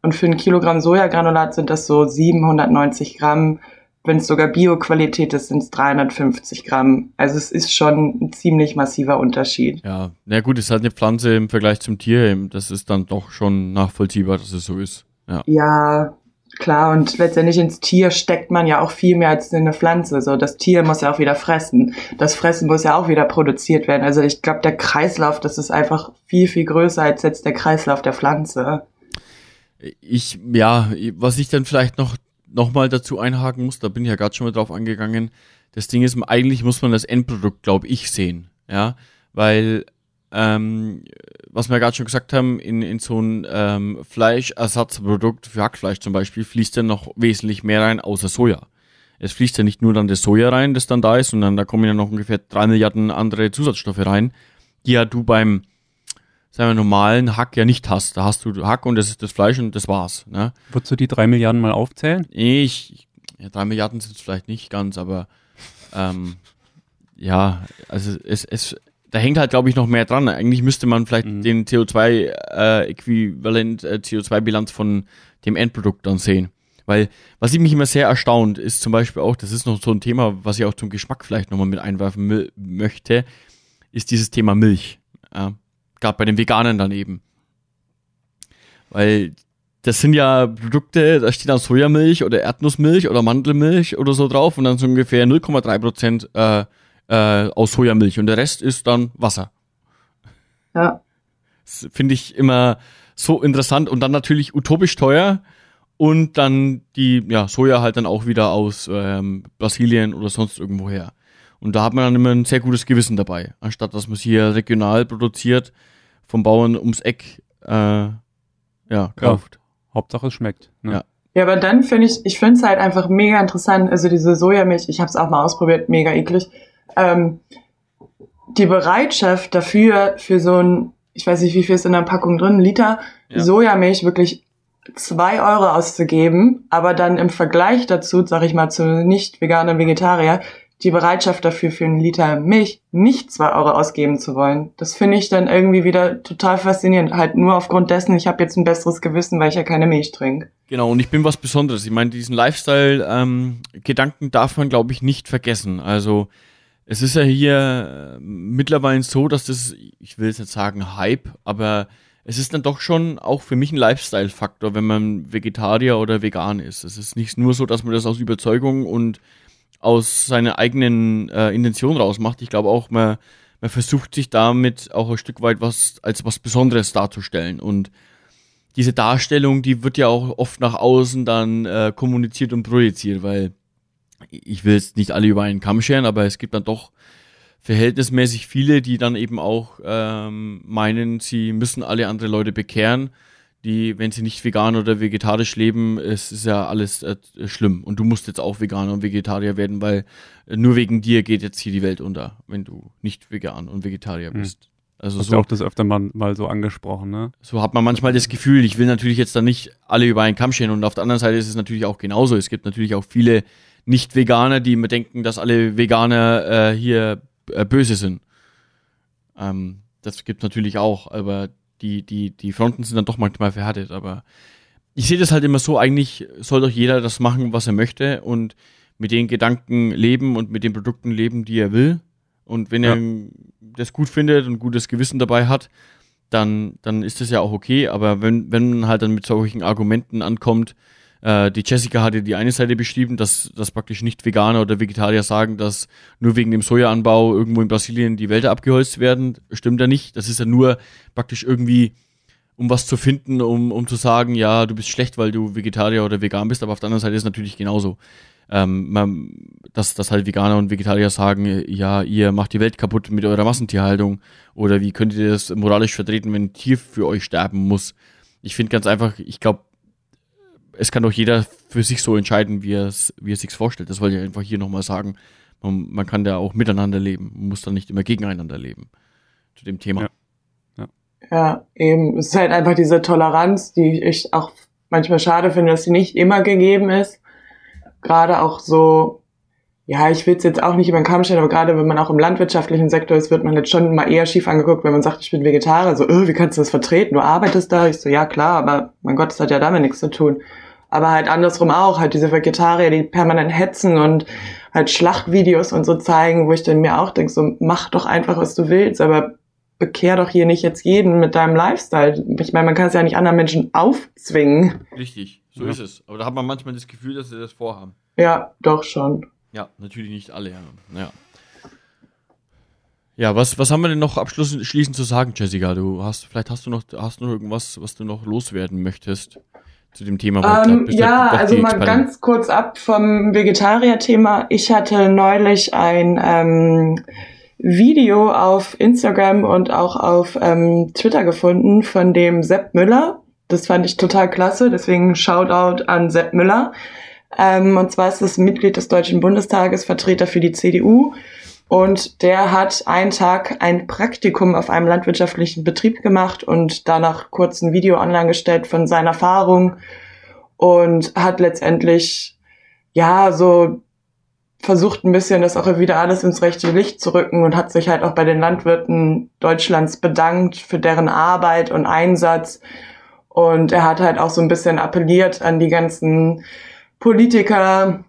Und für ein Kilogramm Sojagranulat sind das so 790 Gramm. Wenn es sogar Bioqualität ist, sind es 350 Gramm. Also es ist schon ein ziemlich massiver Unterschied. Ja, na gut, es ist halt eine Pflanze im Vergleich zum Tier. Das ist dann doch schon nachvollziehbar, dass es so ist. Ja, ja Klar, und letztendlich ins Tier steckt man ja auch viel mehr als in eine Pflanze. So, das Tier muss ja auch wieder fressen. Das Fressen muss ja auch wieder produziert werden. Also ich glaube, der Kreislauf, das ist einfach viel, viel größer als jetzt der Kreislauf der Pflanze. Ich, ja, was ich dann vielleicht noch, noch mal dazu einhaken muss, da bin ich ja gerade schon mal drauf angegangen. Das Ding ist, eigentlich muss man das Endprodukt, glaube ich, sehen. Ja, weil ähm, was wir gerade schon gesagt haben, in, in so ein ähm, Fleischersatzprodukt für Hackfleisch zum Beispiel fließt ja noch wesentlich mehr rein, außer Soja. Es fließt ja nicht nur dann das Soja rein, das dann da ist, sondern da kommen ja noch ungefähr drei Milliarden andere Zusatzstoffe rein, die ja du beim sagen wir, normalen Hack ja nicht hast. Da hast du Hack und das ist das Fleisch und das war's. Ne? Würdest du die drei Milliarden mal aufzählen? Ich, ja, drei Milliarden sind es vielleicht nicht ganz, aber ähm, ja, also es, es, da hängt halt, glaube ich, noch mehr dran. Eigentlich müsste man vielleicht mhm. den CO2-Äquivalent, äh, äh, CO2-Bilanz von dem Endprodukt dann sehen. Weil, was ich mich immer sehr erstaunt, ist zum Beispiel auch, das ist noch so ein Thema, was ich auch zum Geschmack vielleicht nochmal mit einwerfen möchte, ist dieses Thema Milch. Ja, Gerade bei den Veganern dann eben. Weil das sind ja Produkte, da steht dann Sojamilch oder Erdnussmilch oder Mandelmilch oder so drauf und dann so ungefähr 0,3 Prozent äh, äh, aus Sojamilch und der Rest ist dann Wasser. Ja. Das finde ich immer so interessant und dann natürlich utopisch teuer und dann die ja, Soja halt dann auch wieder aus ähm, Brasilien oder sonst irgendwo her. Und da hat man dann immer ein sehr gutes Gewissen dabei, anstatt dass man es hier regional produziert, vom Bauern ums Eck äh, ja, kauft. Ja, Hauptsache es schmeckt. Ne? Ja, Ja, aber dann finde ich, ich finde es halt einfach mega interessant. Also diese Sojamilch, ich habe es auch mal ausprobiert, mega eklig. Ähm, die Bereitschaft dafür, für so ein, ich weiß nicht, wie viel ist in der Packung drin, Liter ja. Sojamilch wirklich zwei Euro auszugeben, aber dann im Vergleich dazu, sag ich mal, zu nicht veganen Vegetarier, die Bereitschaft dafür, für einen Liter Milch nicht zwei Euro ausgeben zu wollen. Das finde ich dann irgendwie wieder total faszinierend. Halt nur aufgrund dessen, ich habe jetzt ein besseres Gewissen, weil ich ja keine Milch trinke. Genau, und ich bin was Besonderes. Ich meine, diesen Lifestyle-Gedanken ähm, darf man, glaube ich, nicht vergessen. Also es ist ja hier äh, mittlerweile so, dass das, ich will jetzt nicht sagen Hype, aber es ist dann doch schon auch für mich ein Lifestyle-Faktor, wenn man Vegetarier oder vegan ist. Es ist nicht nur so, dass man das aus Überzeugung und aus seiner eigenen äh, Intention rausmacht. Ich glaube auch, man, man versucht sich damit auch ein Stück weit was als was Besonderes darzustellen. Und diese Darstellung, die wird ja auch oft nach außen dann äh, kommuniziert und projiziert, weil ich will jetzt nicht alle über einen Kamm scheren, aber es gibt dann doch verhältnismäßig viele, die dann eben auch ähm, meinen, sie müssen alle andere Leute bekehren, die, wenn sie nicht vegan oder vegetarisch leben, es ist ja alles äh, schlimm. Und du musst jetzt auch Veganer und Vegetarier werden, weil nur wegen dir geht jetzt hier die Welt unter, wenn du nicht vegan und Vegetarier hm. bist. Also Hast so, auch das öfter mal, mal so angesprochen, ne? So hat man manchmal das Gefühl, ich will natürlich jetzt dann nicht alle über einen Kamm stehen und auf der anderen Seite ist es natürlich auch genauso. Es gibt natürlich auch viele Nicht-Veganer, die immer denken, dass alle Veganer äh, hier äh, böse sind. Ähm, das gibt natürlich auch, aber die, die, die Fronten sind dann doch manchmal verhärtet. Aber ich sehe das halt immer so, eigentlich soll doch jeder das machen, was er möchte und mit den Gedanken leben und mit den Produkten leben, die er will. Und wenn ja. er das gut findet und gutes Gewissen dabei hat, dann, dann ist das ja auch okay. Aber wenn, wenn man halt dann mit solchen Argumenten ankommt, äh, die Jessica hatte die eine Seite beschrieben, dass, dass praktisch nicht Veganer oder Vegetarier sagen, dass nur wegen dem Sojaanbau irgendwo in Brasilien die Wälder abgeholzt werden. Stimmt ja nicht. Das ist ja nur praktisch irgendwie, um was zu finden, um, um zu sagen, ja, du bist schlecht, weil du Vegetarier oder vegan bist. Aber auf der anderen Seite ist es natürlich genauso. Ähm, man, dass, dass halt Veganer und Vegetarier sagen, ja, ihr macht die Welt kaputt mit eurer Massentierhaltung oder wie könnt ihr das moralisch vertreten, wenn ein Tier für euch sterben muss? Ich finde ganz einfach, ich glaube, es kann doch jeder für sich so entscheiden, wie er es wie er sich vorstellt. Das wollte ich einfach hier nochmal sagen. Man, man, kann da auch miteinander leben. Man muss dann nicht immer gegeneinander leben. Zu dem Thema. Ja. ja. ja, eben. Es ist halt einfach diese Toleranz, die ich auch manchmal schade finde, dass sie nicht immer gegeben ist. Gerade auch so, ja, ich will es jetzt auch nicht über den Kamm stellen, aber gerade wenn man auch im landwirtschaftlichen Sektor ist, wird man jetzt schon mal eher schief angeguckt, wenn man sagt, ich bin Vegetarier. So, öh, wie kannst du das vertreten? Du arbeitest da? Ich so, ja klar, aber mein Gott, das hat ja damit nichts zu tun aber halt andersrum auch, halt diese Vegetarier, die permanent hetzen und halt Schlachtvideos und so zeigen, wo ich dann mir auch denke, so mach doch einfach, was du willst, aber bekehr doch hier nicht jetzt jeden mit deinem Lifestyle. Ich meine, man kann es ja nicht anderen Menschen aufzwingen. Richtig, so ja. ist es. Aber da hat man manchmal das Gefühl, dass sie das vorhaben. Ja, doch schon. Ja, natürlich nicht alle, ja. Ja, ja was, was haben wir denn noch abschließend zu sagen, Jessica? Du hast, vielleicht hast du noch, hast du noch irgendwas, was du noch loswerden möchtest? Zu dem Thema? Ähm, ja, also mal ganz kurz ab vom Vegetarier-Thema. Ich hatte neulich ein ähm, Video auf Instagram und auch auf ähm, Twitter gefunden von dem Sepp Müller. Das fand ich total klasse, deswegen Shoutout an Sepp Müller. Ähm, und zwar ist es Mitglied des Deutschen Bundestages, Vertreter für die CDU und der hat einen Tag ein Praktikum auf einem landwirtschaftlichen Betrieb gemacht und danach kurz ein Video online gestellt von seinen Erfahrungen und hat letztendlich, ja, so versucht ein bisschen das auch wieder alles ins rechte Licht zu rücken und hat sich halt auch bei den Landwirten Deutschlands bedankt für deren Arbeit und Einsatz. Und er hat halt auch so ein bisschen appelliert an die ganzen Politiker,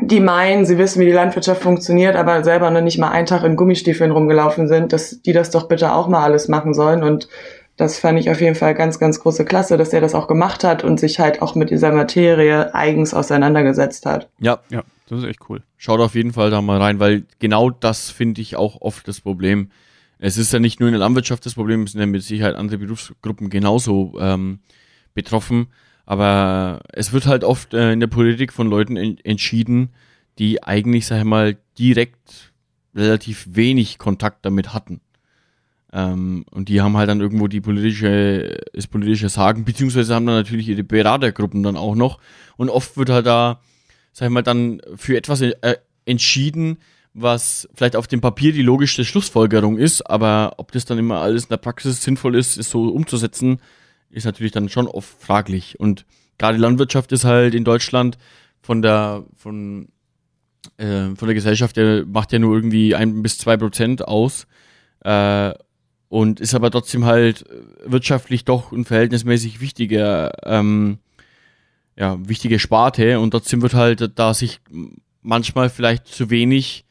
die meinen, sie wissen, wie die Landwirtschaft funktioniert, aber selber noch nicht mal einen Tag in Gummistiefeln rumgelaufen sind, dass die das doch bitte auch mal alles machen sollen. Und das fand ich auf jeden Fall ganz, ganz große Klasse, dass er das auch gemacht hat und sich halt auch mit dieser Materie eigens auseinandergesetzt hat. Ja, ja, das ist echt cool. Schaut auf jeden Fall da mal rein, weil genau das finde ich auch oft das Problem. Es ist ja nicht nur in der Landwirtschaft das Problem, es sind ja mit Sicherheit andere Berufsgruppen genauso ähm, betroffen. Aber es wird halt oft äh, in der Politik von Leuten en entschieden, die eigentlich, sag ich mal, direkt relativ wenig Kontakt damit hatten. Ähm, und die haben halt dann irgendwo die politische, das politische Sagen, beziehungsweise haben dann natürlich ihre Beratergruppen dann auch noch. Und oft wird halt da, sag ich mal, dann für etwas äh, entschieden, was vielleicht auf dem Papier die logischste Schlussfolgerung ist, aber ob das dann immer alles in der Praxis sinnvoll ist, ist so umzusetzen, ist natürlich dann schon oft fraglich. Und gerade Landwirtschaft ist halt in Deutschland von der, von, äh, von der Gesellschaft, der macht ja nur irgendwie ein bis zwei Prozent aus. Äh, und ist aber trotzdem halt wirtschaftlich doch ein verhältnismäßig wichtiger, ähm, ja, wichtige Sparte und trotzdem wird halt da sich manchmal vielleicht zu wenig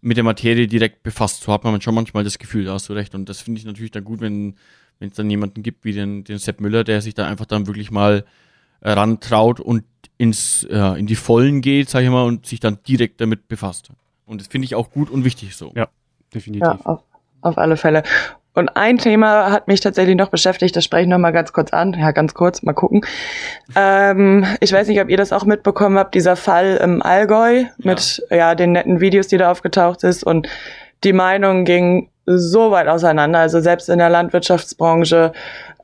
mit der Materie direkt befasst. So hat man schon manchmal das Gefühl, da hast du recht. Und das finde ich natürlich dann gut, wenn wenn es dann jemanden gibt wie den, den Sepp Müller, der sich da einfach dann wirklich mal rantraut und ins, äh, in die Vollen geht, sag ich mal, und sich dann direkt damit befasst. Und das finde ich auch gut und wichtig so. Ja, definitiv. Ja, auf, auf alle Fälle. Und ein Thema hat mich tatsächlich noch beschäftigt, das spreche ich noch mal ganz kurz an. Ja, ganz kurz, mal gucken. Ähm, ich weiß nicht, ob ihr das auch mitbekommen habt, dieser Fall im Allgäu mit ja. ja den netten Videos, die da aufgetaucht ist. Und die Meinung ging so weit auseinander. Also selbst in der Landwirtschaftsbranche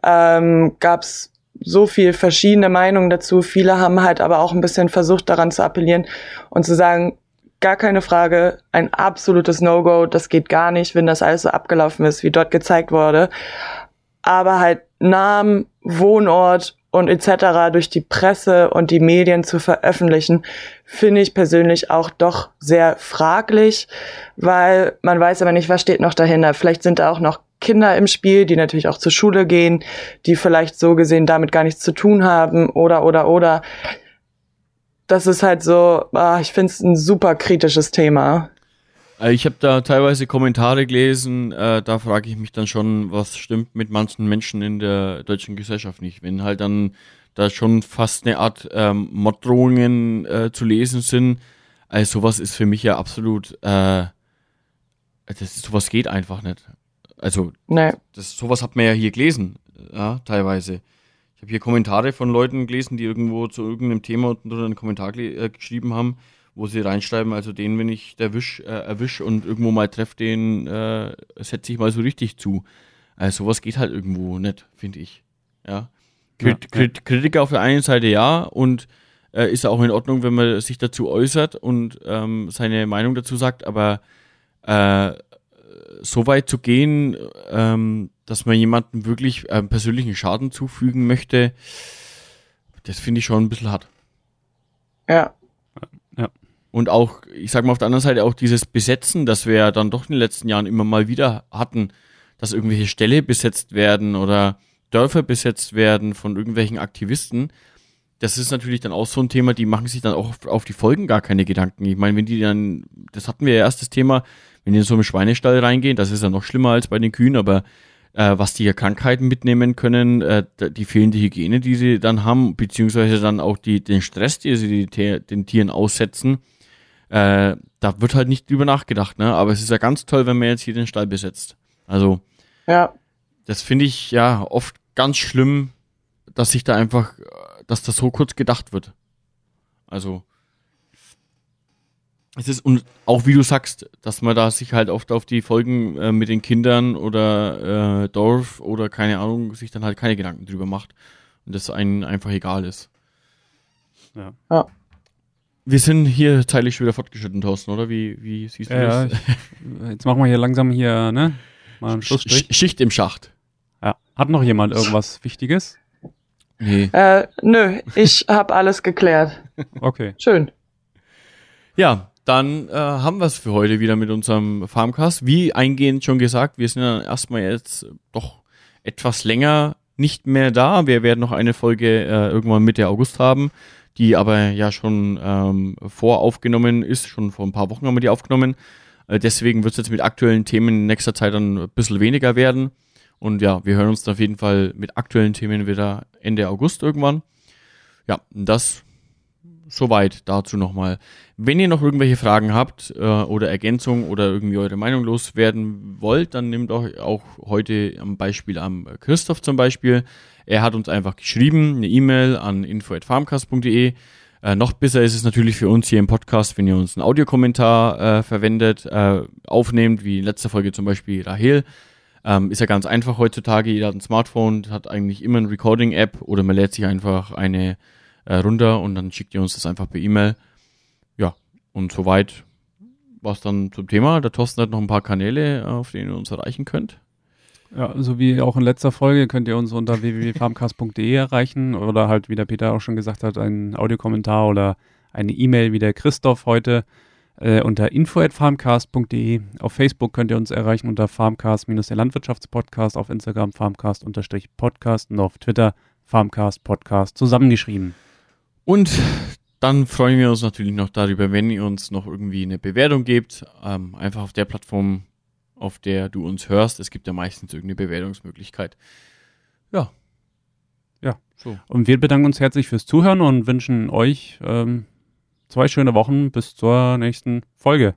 ähm, gab es so viel verschiedene Meinungen dazu. Viele haben halt aber auch ein bisschen versucht, daran zu appellieren und zu sagen, gar keine Frage, ein absolutes No-Go, das geht gar nicht, wenn das alles so abgelaufen ist, wie dort gezeigt wurde. Aber halt Namen, Wohnort und etc. durch die Presse und die Medien zu veröffentlichen, finde ich persönlich auch doch sehr fraglich, weil man weiß aber nicht, was steht noch dahinter. Vielleicht sind da auch noch Kinder im Spiel, die natürlich auch zur Schule gehen, die vielleicht so gesehen damit gar nichts zu tun haben oder oder oder das ist halt so, ah, ich finde es ein super kritisches Thema. Äh, ich habe da teilweise Kommentare gelesen, äh, da frage ich mich dann schon, was stimmt mit manchen Menschen in der deutschen Gesellschaft nicht. Wenn halt dann da schon fast eine Art ähm, Morddrohungen äh, zu lesen sind, also sowas ist für mich ja absolut, äh, das, sowas geht einfach nicht. Also, nee. das, sowas hat man ja hier gelesen, ja, teilweise. Ich habe hier Kommentare von Leuten gelesen, die irgendwo zu irgendeinem Thema unten drunter einen Kommentar äh, geschrieben haben, wo sie reinschreiben, also den, wenn ich der Wisch, äh, erwisch und irgendwo mal treffe, den äh, setze ich mal so richtig zu. Also sowas geht halt irgendwo nicht, finde ich. Ja. Krit ja, Krit Kritiker auf der einen Seite ja und äh, ist auch in Ordnung, wenn man sich dazu äußert und ähm, seine Meinung dazu sagt, aber äh, so weit zu gehen, ähm, dass man jemandem wirklich äh, persönlichen Schaden zufügen möchte, das finde ich schon ein bisschen hart. Ja. Und auch, ich sag mal auf der anderen Seite auch dieses Besetzen, das wir ja dann doch in den letzten Jahren immer mal wieder hatten, dass irgendwelche Ställe besetzt werden oder Dörfer besetzt werden von irgendwelchen Aktivisten. Das ist natürlich dann auch so ein Thema, die machen sich dann auch auf die Folgen gar keine Gedanken. Ich meine, wenn die dann, das hatten wir ja erst das Thema, wenn die in so einen Schweinestall reingehen, das ist ja noch schlimmer als bei den Kühen, aber äh, was die ja Krankheiten mitnehmen können, äh, die fehlende Hygiene, die sie dann haben, beziehungsweise dann auch die, den Stress, den sie die, den Tieren aussetzen, äh, da wird halt nicht drüber nachgedacht, ne? Aber es ist ja ganz toll, wenn man jetzt hier den Stall besetzt. Also, ja. das finde ich ja oft ganz schlimm, dass sich da einfach, dass das so kurz gedacht wird. Also, es ist und auch wie du sagst, dass man da sich halt oft auf die Folgen äh, mit den Kindern oder äh, Dorf oder keine Ahnung, sich dann halt keine Gedanken drüber macht und das einem einfach egal ist. Ja. ja. Wir sind hier zeitlich schon wieder fortgeschritten, Thorsten, oder? Wie, wie siehst du ja, das? Ja, jetzt machen wir hier langsam hier, ne? Mal einen Schlussstrich. Schicht im Schacht. Ja. Hat noch jemand irgendwas Wichtiges? Nee. Äh, nö, ich habe alles geklärt. Okay. Schön. Ja, dann äh, haben wir es für heute wieder mit unserem Farmcast. Wie eingehend schon gesagt, wir sind dann erstmal jetzt doch etwas länger nicht mehr da. Wir werden noch eine Folge äh, irgendwann Mitte August haben, die aber ja schon ähm, voraufgenommen ist. Schon vor ein paar Wochen haben wir die aufgenommen. Äh, deswegen wird es jetzt mit aktuellen Themen in nächster Zeit dann ein bisschen weniger werden. Und ja, wir hören uns auf jeden Fall mit aktuellen Themen wieder Ende August irgendwann. Ja, das soweit dazu nochmal. Wenn ihr noch irgendwelche Fragen habt äh, oder Ergänzungen oder irgendwie eure Meinung loswerden wollt, dann nehmt euch auch heute am Beispiel am Christoph zum Beispiel. Er hat uns einfach geschrieben, eine E-Mail an info.farmcast.de. Äh, noch besser ist es natürlich für uns hier im Podcast, wenn ihr uns einen Audiokommentar äh, verwendet, äh, aufnehmt, wie in letzter Folge zum Beispiel Rahel. Ähm, ist ja ganz einfach heutzutage. Jeder hat ein Smartphone, hat eigentlich immer eine Recording-App oder man lädt sich einfach eine äh, runter und dann schickt ihr uns das einfach per E-Mail. Ja, und soweit war es dann zum Thema. Der Thorsten hat noch ein paar Kanäle, auf denen ihr uns erreichen könnt. Ja, so wie auch in letzter Folge könnt ihr uns unter www.farmcast.de erreichen oder halt, wie der Peter auch schon gesagt hat, einen Audiokommentar oder eine E-Mail wie der Christoph heute äh, unter info.farmcast.de. Auf Facebook könnt ihr uns erreichen unter farmcast-der Landwirtschaftspodcast, auf Instagram farmcast-podcast und auf Twitter farmcast podcast zusammengeschrieben. Und dann freuen wir uns natürlich noch darüber, wenn ihr uns noch irgendwie eine Bewertung gebt. Ähm, einfach auf der Plattform, auf der du uns hörst. Es gibt ja meistens irgendeine Bewertungsmöglichkeit. Ja. Ja. So. Und wir bedanken uns herzlich fürs Zuhören und wünschen euch ähm, zwei schöne Wochen bis zur nächsten Folge.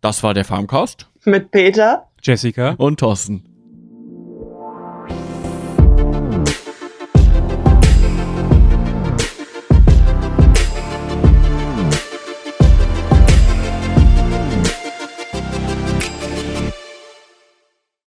Das war der Farmcast. Mit Peter, Jessica und Thorsten.